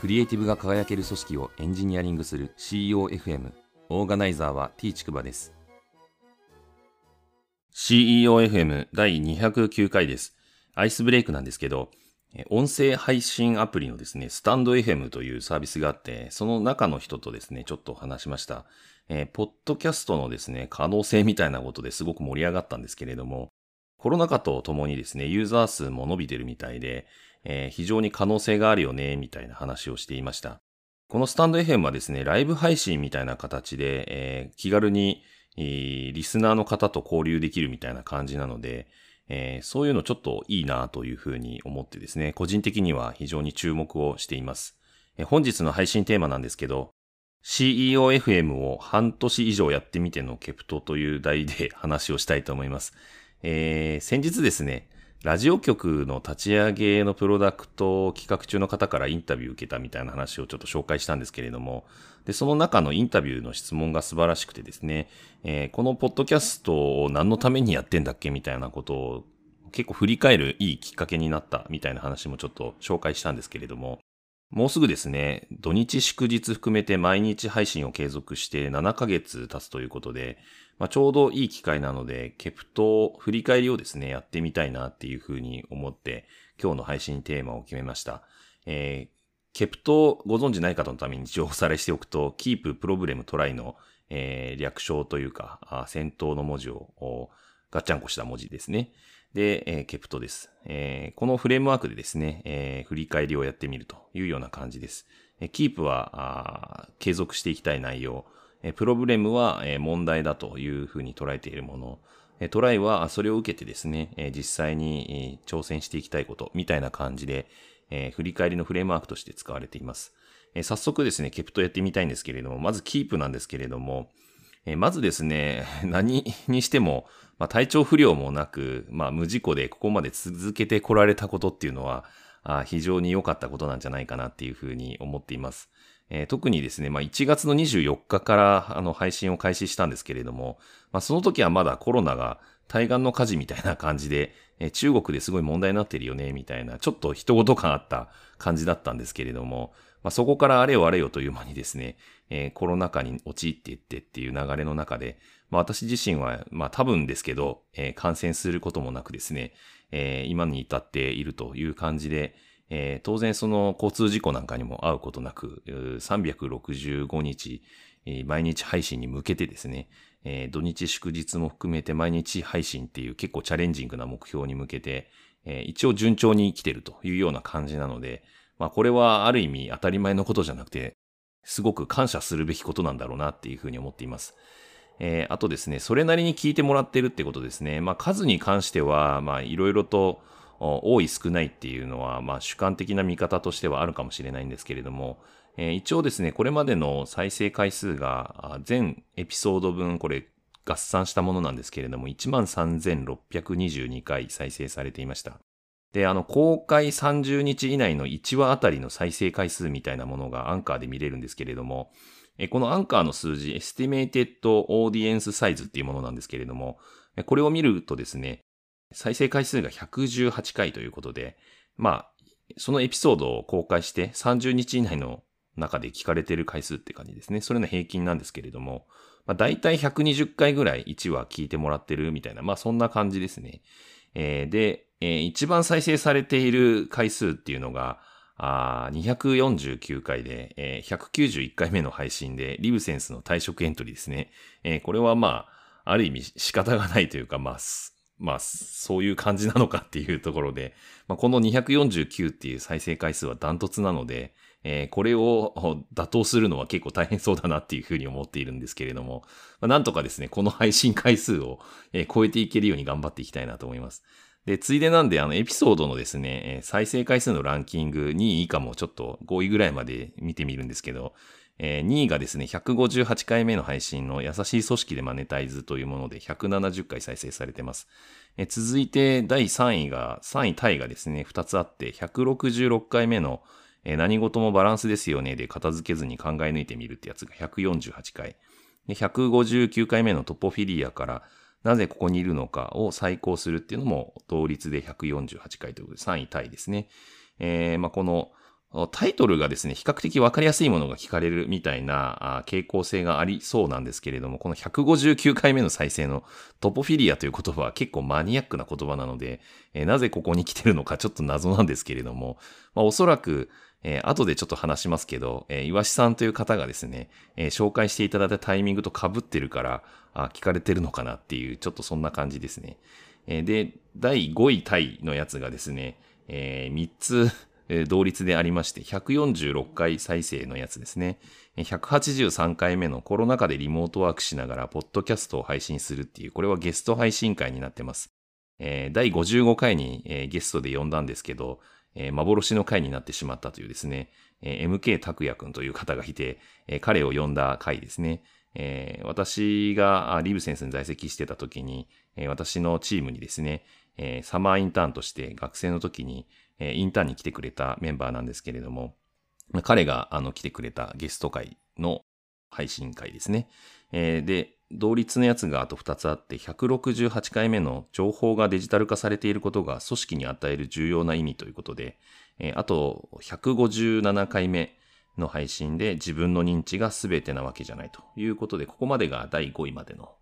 クリエイティブが輝ける組織をエンジニアリングする CEOFM オーガナイザーは T ちくばです。CEOFM 第209回です。アイスブレイクなんですけど音声配信アプリのですね、スタンド FM というサービスがあって、その中の人とですね、ちょっと話しました。えー、ポッドキャストのですね、可能性みたいなことですごく盛り上がったんですけれども、コロナ禍とともにですね、ユーザー数も伸びてるみたいで、えー、非常に可能性があるよね、みたいな話をしていました。このスタンド FM はですね、ライブ配信みたいな形で、えー、気軽に、えリスナーの方と交流できるみたいな感じなので、えー、そういうのちょっといいなというふうに思ってですね、個人的には非常に注目をしています。えー、本日の配信テーマなんですけど、CEOFM を半年以上やってみてのケプトという題で話をしたいと思います。えー、先日ですね、ラジオ局の立ち上げのプロダクト企画中の方からインタビュー受けたみたいな話をちょっと紹介したんですけれども、で、その中のインタビューの質問が素晴らしくてですね、えー、このポッドキャストを何のためにやってんだっけみたいなことを結構振り返るいいきっかけになったみたいな話もちょっと紹介したんですけれども、もうすぐですね、土日祝日含めて毎日配信を継続して7ヶ月経つということで、まあ、ちょうどいい機会なので、ケプト振り返りをですね、やってみたいなっていうふうに思って、今日の配信テーマを決めました。えー、ケプトご存知ない方のために一応おさらいしておくと、Keep Problem Try の、えー、略称というか、先頭の文字をガッチャンコした文字ですね。で、えー、ケプトです、えー。このフレームワークでですね、えー、振り返りをやってみるというような感じです。えー、Keep は継続していきたい内容。プロブレムは問題だというふうに捉えているもの。トライはそれを受けてですね、実際に挑戦していきたいことみたいな感じで、振り返りのフレームワークとして使われています。早速ですね、ケプトやってみたいんですけれども、まずキープなんですけれども、まずですね、何にしても、まあ、体調不良もなく、まあ、無事故でここまで続けてこられたことっていうのは、非常に良かったことなんじゃないかなっていうふうに思っています。えー、特にですね、まあ、1月の24日からあの配信を開始したんですけれども、まあ、その時はまだコロナが対岸の火事みたいな感じで、えー、中国ですごい問題になってるよね、みたいな、ちょっと人事感あった感じだったんですけれども、まあ、そこからあれよあれよという間にですね、えー、コロナ禍に陥っていってっていう流れの中で、まあ、私自身は、まあ、多分ですけど、えー、感染することもなくですね、えー、今に至っているという感じで、えー、当然その交通事故なんかにも会うことなく、365日、毎日配信に向けてですね、えー、土日祝日も含めて毎日配信っていう結構チャレンジングな目標に向けて、えー、一応順調に来てるというような感じなので、まあこれはある意味当たり前のことじゃなくて、すごく感謝するべきことなんだろうなっていうふうに思っています。えー、あとですね、それなりに聞いてもらってるってことですね。まあ数に関しては、まあいろいろと、多い少ないっていうのは、まあ主観的な見方としてはあるかもしれないんですけれども、えー、一応ですね、これまでの再生回数が全エピソード分これ合算したものなんですけれども、13,622回再生されていました。で、あの、公開30日以内の1話あたりの再生回数みたいなものがアンカーで見れるんですけれども、このアンカーの数字、Estimated Audience Size っていうものなんですけれども、これを見るとですね、再生回数が118回ということで、まあ、そのエピソードを公開して30日以内の中で聞かれてる回数って感じですね。それの平均なんですけれども、まあ、大体120回ぐらい1話聞いてもらってるみたいな、まあそんな感じですね。えー、で、えー、一番再生されている回数っていうのが、あ249回で、えー、191回目の配信で、リブセンスの退職エントリーですね。えー、これはまあ、ある意味仕方がないというか、まあ、まあ、そういう感じなのかっていうところで、まあ、この249っていう再生回数はダントツなので、えー、これを打倒するのは結構大変そうだなっていうふうに思っているんですけれども、まあ、なんとかですね、この配信回数を、え、超えていけるように頑張っていきたいなと思います。で、ついでなんで、あの、エピソードのですね、再生回数のランキング2位以下もちょっと5位ぐらいまで見てみるんですけど、えー、2位がですね、158回目の配信の優しい組織でマネタイズというもので170回再生されてます。えー、続いて第3位が、3位タイがですね、2つあって166回目の、えー、何事もバランスですよねで片付けずに考え抜いてみるってやつが148回。で159回目のトポフィリアからなぜここにいるのかを再考するっていうのも同率で148回ということで3位タイですね。えー、まあ、このタイトルがですね、比較的わかりやすいものが聞かれるみたいな傾向性がありそうなんですけれども、この159回目の再生のトポフィリアという言葉は結構マニアックな言葉なので、えー、なぜここに来てるのかちょっと謎なんですけれども、まあ、おそらく、えー、後でちょっと話しますけど、えー、岩しさんという方がですね、えー、紹介していただいたタイミングと被ってるから、あ聞かれてるのかなっていう、ちょっとそんな感じですね。えー、で、第5位タイのやつがですね、えー、3つ同率でありまして、146回再生のやつですね。183回目のコロナ禍でリモートワークしながら、ポッドキャストを配信するっていう、これはゲスト配信会になってます。えー、第55回に、ゲストで呼んだんですけど、幻の回になってしまったというですね、MK 拓也くんという方がいて、彼を呼んだ回ですね。私がリブセンスに在籍してた時に、私のチームにですね、サマーインターンとして学生の時に、えインターンに来てくれたメンバーなんですけれども、彼があの来てくれたゲスト会の配信会ですね。え、で、同率のやつがあと2つあって、168回目の情報がデジタル化されていることが組織に与える重要な意味ということで、え、あと157回目の配信で自分の認知が全てなわけじゃないということで、ここまでが第5位までの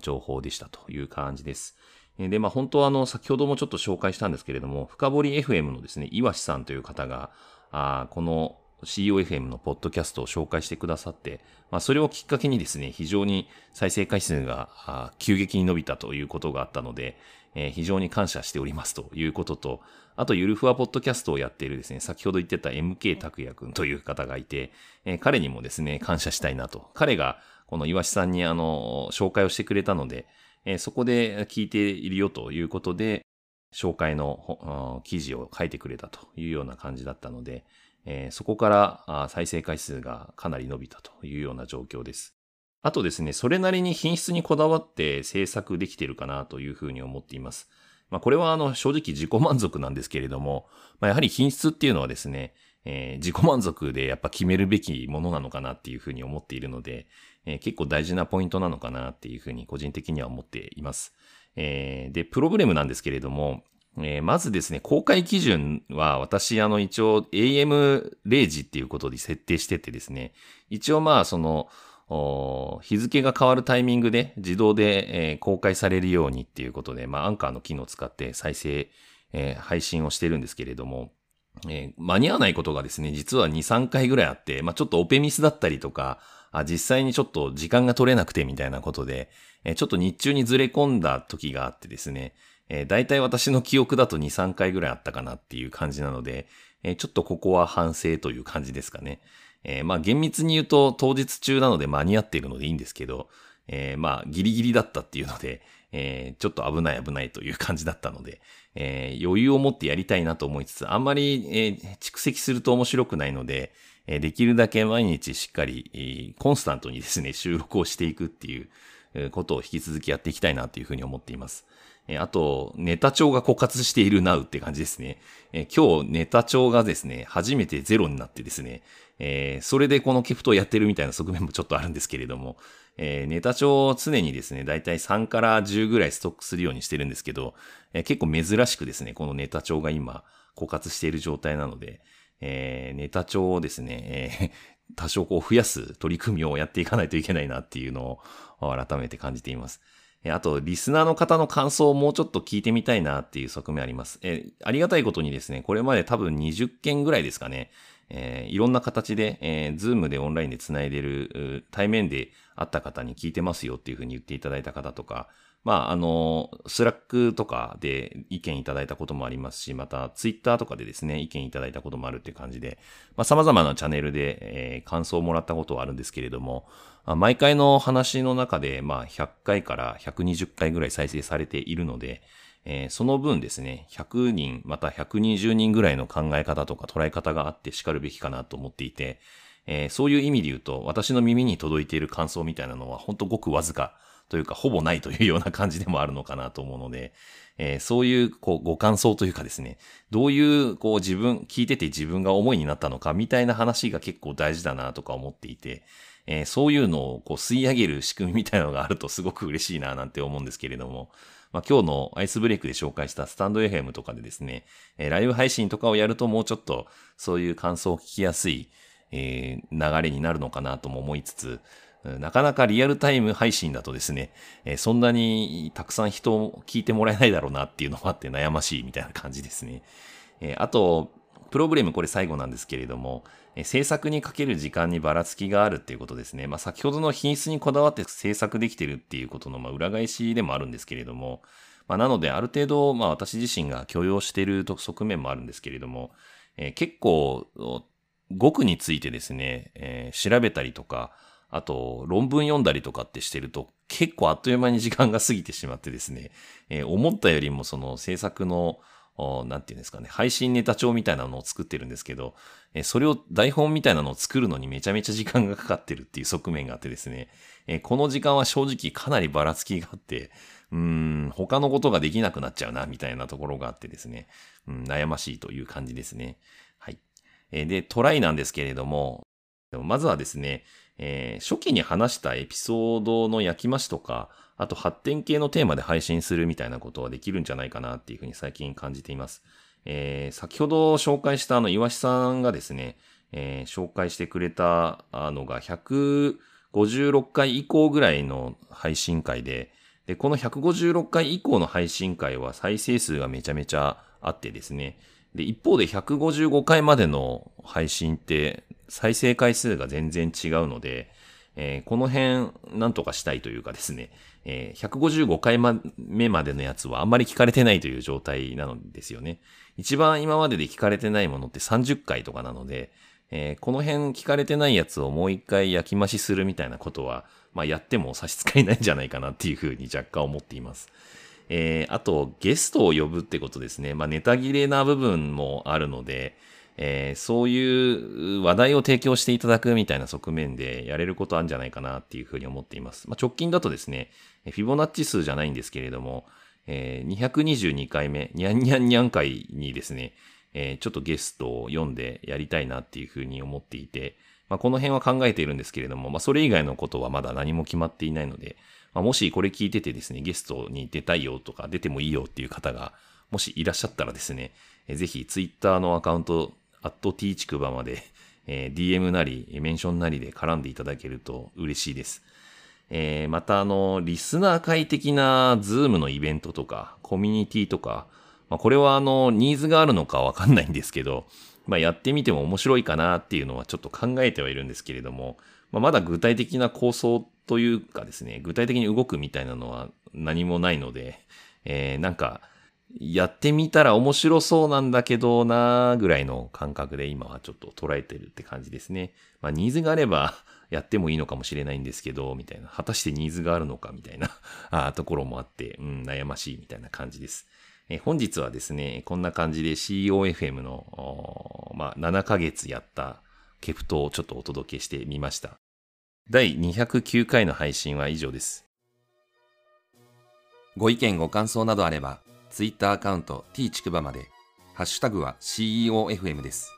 情報でしたという感じです。で、まあ本当はあの、先ほどもちょっと紹介したんですけれども、深掘り FM のですね、岩しさんという方が、あこの COFM のポッドキャストを紹介してくださって、まあそれをきっかけにですね、非常に再生回数が急激に伸びたということがあったので、えー、非常に感謝しておりますということと、あとゆるふわポッドキャストをやっているですね、先ほど言ってた MK 拓也くんという方がいて、えー、彼にもですね、感謝したいなと。彼がこの岩しさんにあの、紹介をしてくれたので、えそこで聞いているよということで、紹介の記事を書いてくれたというような感じだったので、えそこから再生回数がかなり伸びたというような状況です。あとですね、それなりに品質にこだわって制作できているかなというふうに思っています。まあ、これはあの正直自己満足なんですけれども、まあ、やはり品質っていうのはですね、えー、自己満足でやっぱ決めるべきものなのかなっていうふうに思っているので、え、結構大事なポイントなのかなっていうふうに個人的には思っています。え、で、プログラムなんですけれども、え、まずですね、公開基準は私、あの、一応 AM0 時っていうことで設定しててですね、一応まあ、その、日付が変わるタイミングで自動で、えー、公開されるようにっていうことで、まあ、アンカーの機能を使って再生、えー、配信をしてるんですけれども、えー、間に合わないことがですね、実は2、3回ぐらいあって、まあ、ちょっとオペミスだったりとか、あ実際にちょっと時間が取れなくてみたいなことで、え、ちょっと日中にずれ込んだ時があってですね、えー、大体私の記憶だと2、3回ぐらいあったかなっていう感じなので、えー、ちょっとここは反省という感じですかね。えー、まあ厳密に言うと当日中なので間に合っているのでいいんですけど、えー、まあギリギリだったっていうので、えー、ちょっと危ない危ないという感じだったので、えー、余裕を持ってやりたいなと思いつつ、あんまり、えー、蓄積すると面白くないので、え、できるだけ毎日しっかり、コンスタントにですね、収録をしていくっていうことを引き続きやっていきたいなというふうに思っています。えあと、ネタ帳が枯渇しているなうって感じですね。え今日ネタ帳がですね、初めてゼロになってですね、え、それでこのケフトをやってるみたいな側面もちょっとあるんですけれども、えー、ネタ帳を常にですね、だいたい3から10ぐらいストックするようにしてるんですけど、えー、結構珍しくですね、このネタ帳が今枯渇している状態なので、えー、ネタ帳をですね、えー、多少こう増やす取り組みをやっていかないといけないなっていうのを改めて感じています。えあと、リスナーの方の感想をもうちょっと聞いてみたいなっていう側面あります。えありがたいことにですね、これまで多分20件ぐらいですかね、えー、いろんな形で、えー、ズームでオンラインで繋いでる、対面で会った方に聞いてますよっていうふうに言っていただいた方とか、まあ、あの、スラックとかで意見いただいたこともありますし、また、ツイッターとかでですね、意見いただいたこともあるっていう感じで、まあ、様々なチャンネルで、えー、感想をもらったことはあるんですけれども、毎回の話の中で、まあ、100回から120回ぐらい再生されているので、えー、その分ですね、100人、また120人ぐらいの考え方とか捉え方があって然るべきかなと思っていて、えー、そういう意味で言うと、私の耳に届いている感想みたいなのは、ほんとごくわずかというか、ほぼないというような感じでもあるのかなと思うので、えー、そういう、こう、ご感想というかですね、どういう、こう、自分、聞いてて自分が思いになったのか、みたいな話が結構大事だなとか思っていて、えー、そういうのをこう吸い上げる仕組みみたいなのがあるとすごく嬉しいななんて思うんですけれども、まあ、今日のアイスブレイクで紹介したスタンド FM とかでですね、えー、ライブ配信とかをやるともうちょっとそういう感想を聞きやすい、えー、流れになるのかなとも思いつつ、なかなかリアルタイム配信だとですね、え、そんなにたくさん人を聞いてもらえないだろうなっていうのもあって悩ましいみたいな感じですね。え、あと、プログレムこれ最後なんですけれども、え、制作にかける時間にばらつきがあるっていうことですね。まあ先ほどの品質にこだわって制作できてるっていうことのまあ裏返しでもあるんですけれども、まあなのである程度まあ私自身が許容している側面もあるんですけれども、え、結構、語句についてですね、え、調べたりとか、あと、論文読んだりとかってしてると、結構あっという間に時間が過ぎてしまってですね、えー、思ったよりもその制作の、なんていうんですかね、配信ネタ帳みたいなのを作ってるんですけど、えー、それを台本みたいなのを作るのにめちゃめちゃ時間がかかってるっていう側面があってですね、えー、この時間は正直かなりばらつきがあって、うん、他のことができなくなっちゃうな、みたいなところがあってですね、うん、悩ましいという感じですね。はい。えー、で、トライなんですけれども、まずはですね、えー、初期に話したエピソードの焼き増しとか、あと発展系のテーマで配信するみたいなことはできるんじゃないかなっていうふうに最近感じています。えー、先ほど紹介したあの、岩しさんがですね、えー、紹介してくれたのが156回以降ぐらいの配信会で、で、この156回以降の配信会は再生数がめちゃめちゃあってですね、で、一方で155回までの配信って再生回数が全然違うので、えー、この辺なんとかしたいというかですね、えー、155回目までのやつはあんまり聞かれてないという状態なのですよね。一番今までで聞かれてないものって30回とかなので、えー、この辺聞かれてないやつをもう一回焼き増しするみたいなことは、まあやっても差し支えないんじゃないかなっていうふうに若干思っています。えー、あと、ゲストを呼ぶってことですね。まあネタ切れな部分もあるので、えー、そういう話題を提供していただくみたいな側面でやれることあるんじゃないかなっていうふうに思っています。まあ、直近だとですね、フィボナッチ数じゃないんですけれども、えー、222回目、にゃんにゃんにゃん回にですね、えー、ちょっとゲストを読んでやりたいなっていうふうに思っていて、まあ、この辺は考えているんですけれども、まあ、それ以外のことはまだ何も決まっていないので、まあ、もしこれ聞いててですね、ゲストに出たいよとか出てもいいよっていう方が、もしいらっしゃったらですね、ぜひツイッターのアカウントアット t ちくばまで、えー、DM なり、メンションなりで絡んでいただけると嬉しいです。えー、また、あの、リスナー会的なズームのイベントとか、コミュニティとか、まあ、これはあの、ニーズがあるのかわかんないんですけど、まあ、やってみても面白いかなっていうのはちょっと考えてはいるんですけれども、まあ、まだ具体的な構想というかですね、具体的に動くみたいなのは何もないので、えー、なんか、やってみたら面白そうなんだけどなぐらいの感覚で今はちょっと捉えてるって感じですね。まあニーズがあれば やってもいいのかもしれないんですけど、みたいな。果たしてニーズがあるのかみたいな あところもあって、うん、悩ましいみたいな感じです。え本日はですね、こんな感じで COFM の、まあ、7ヶ月やったケプトをちょっとお届けしてみました。第209回の配信は以上です。ご意見ご感想などあれば、Twitter アカウント t ちくばまで、ハッシュタグは CEOFM です。